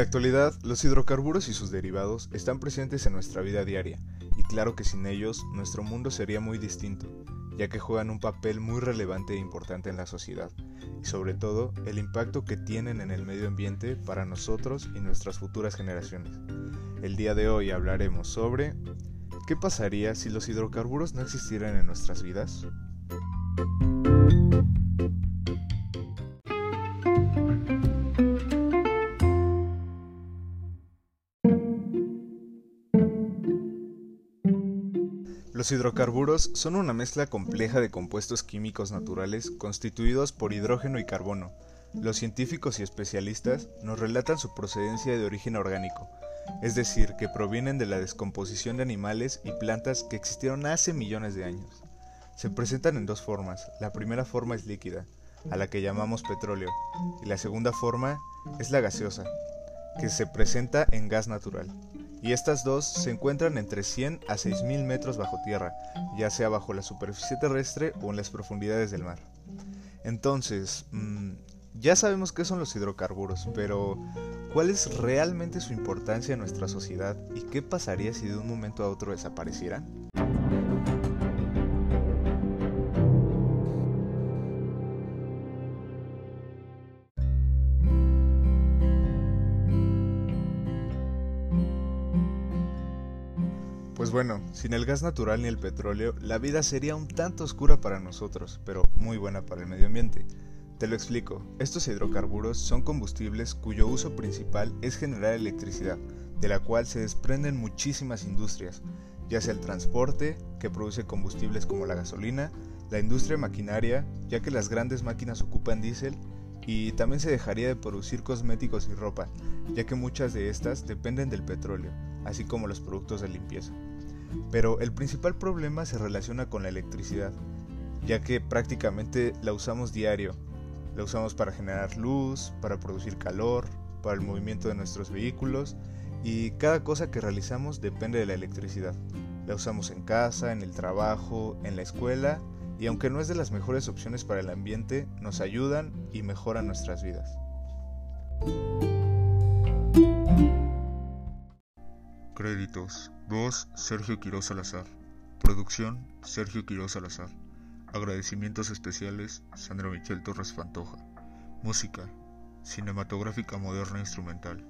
la actualidad, los hidrocarburos y sus derivados están presentes en nuestra vida diaria, y claro que sin ellos nuestro mundo sería muy distinto, ya que juegan un papel muy relevante e importante en la sociedad, y sobre todo el impacto que tienen en el medio ambiente para nosotros y nuestras futuras generaciones. El día de hoy hablaremos sobre ¿qué pasaría si los hidrocarburos no existieran en nuestras vidas? Los hidrocarburos son una mezcla compleja de compuestos químicos naturales constituidos por hidrógeno y carbono. Los científicos y especialistas nos relatan su procedencia de origen orgánico, es decir, que provienen de la descomposición de animales y plantas que existieron hace millones de años. Se presentan en dos formas. La primera forma es líquida, a la que llamamos petróleo, y la segunda forma es la gaseosa, que se presenta en gas natural y estas dos se encuentran entre 100 a 6000 metros bajo tierra, ya sea bajo la superficie terrestre o en las profundidades del mar. Entonces, mm, ya sabemos qué son los hidrocarburos, pero ¿cuál es realmente su importancia en nuestra sociedad y qué pasaría si de un momento a otro desaparecieran? Pues bueno, sin el gas natural ni el petróleo, la vida sería un tanto oscura para nosotros, pero muy buena para el medio ambiente. Te lo explico, estos hidrocarburos son combustibles cuyo uso principal es generar electricidad, de la cual se desprenden muchísimas industrias, ya sea el transporte, que produce combustibles como la gasolina, la industria maquinaria, ya que las grandes máquinas ocupan diésel, y también se dejaría de producir cosméticos y ropa, ya que muchas de estas dependen del petróleo, así como los productos de limpieza. Pero el principal problema se relaciona con la electricidad, ya que prácticamente la usamos diario. La usamos para generar luz, para producir calor, para el movimiento de nuestros vehículos y cada cosa que realizamos depende de la electricidad. La usamos en casa, en el trabajo, en la escuela y aunque no es de las mejores opciones para el ambiente, nos ayudan y mejoran nuestras vidas. Créditos. Voz Sergio Quiroz Salazar. Producción Sergio Quiroz Salazar. Agradecimientos especiales Sandra Michel Torres Fantoja. Música cinematográfica moderna instrumental.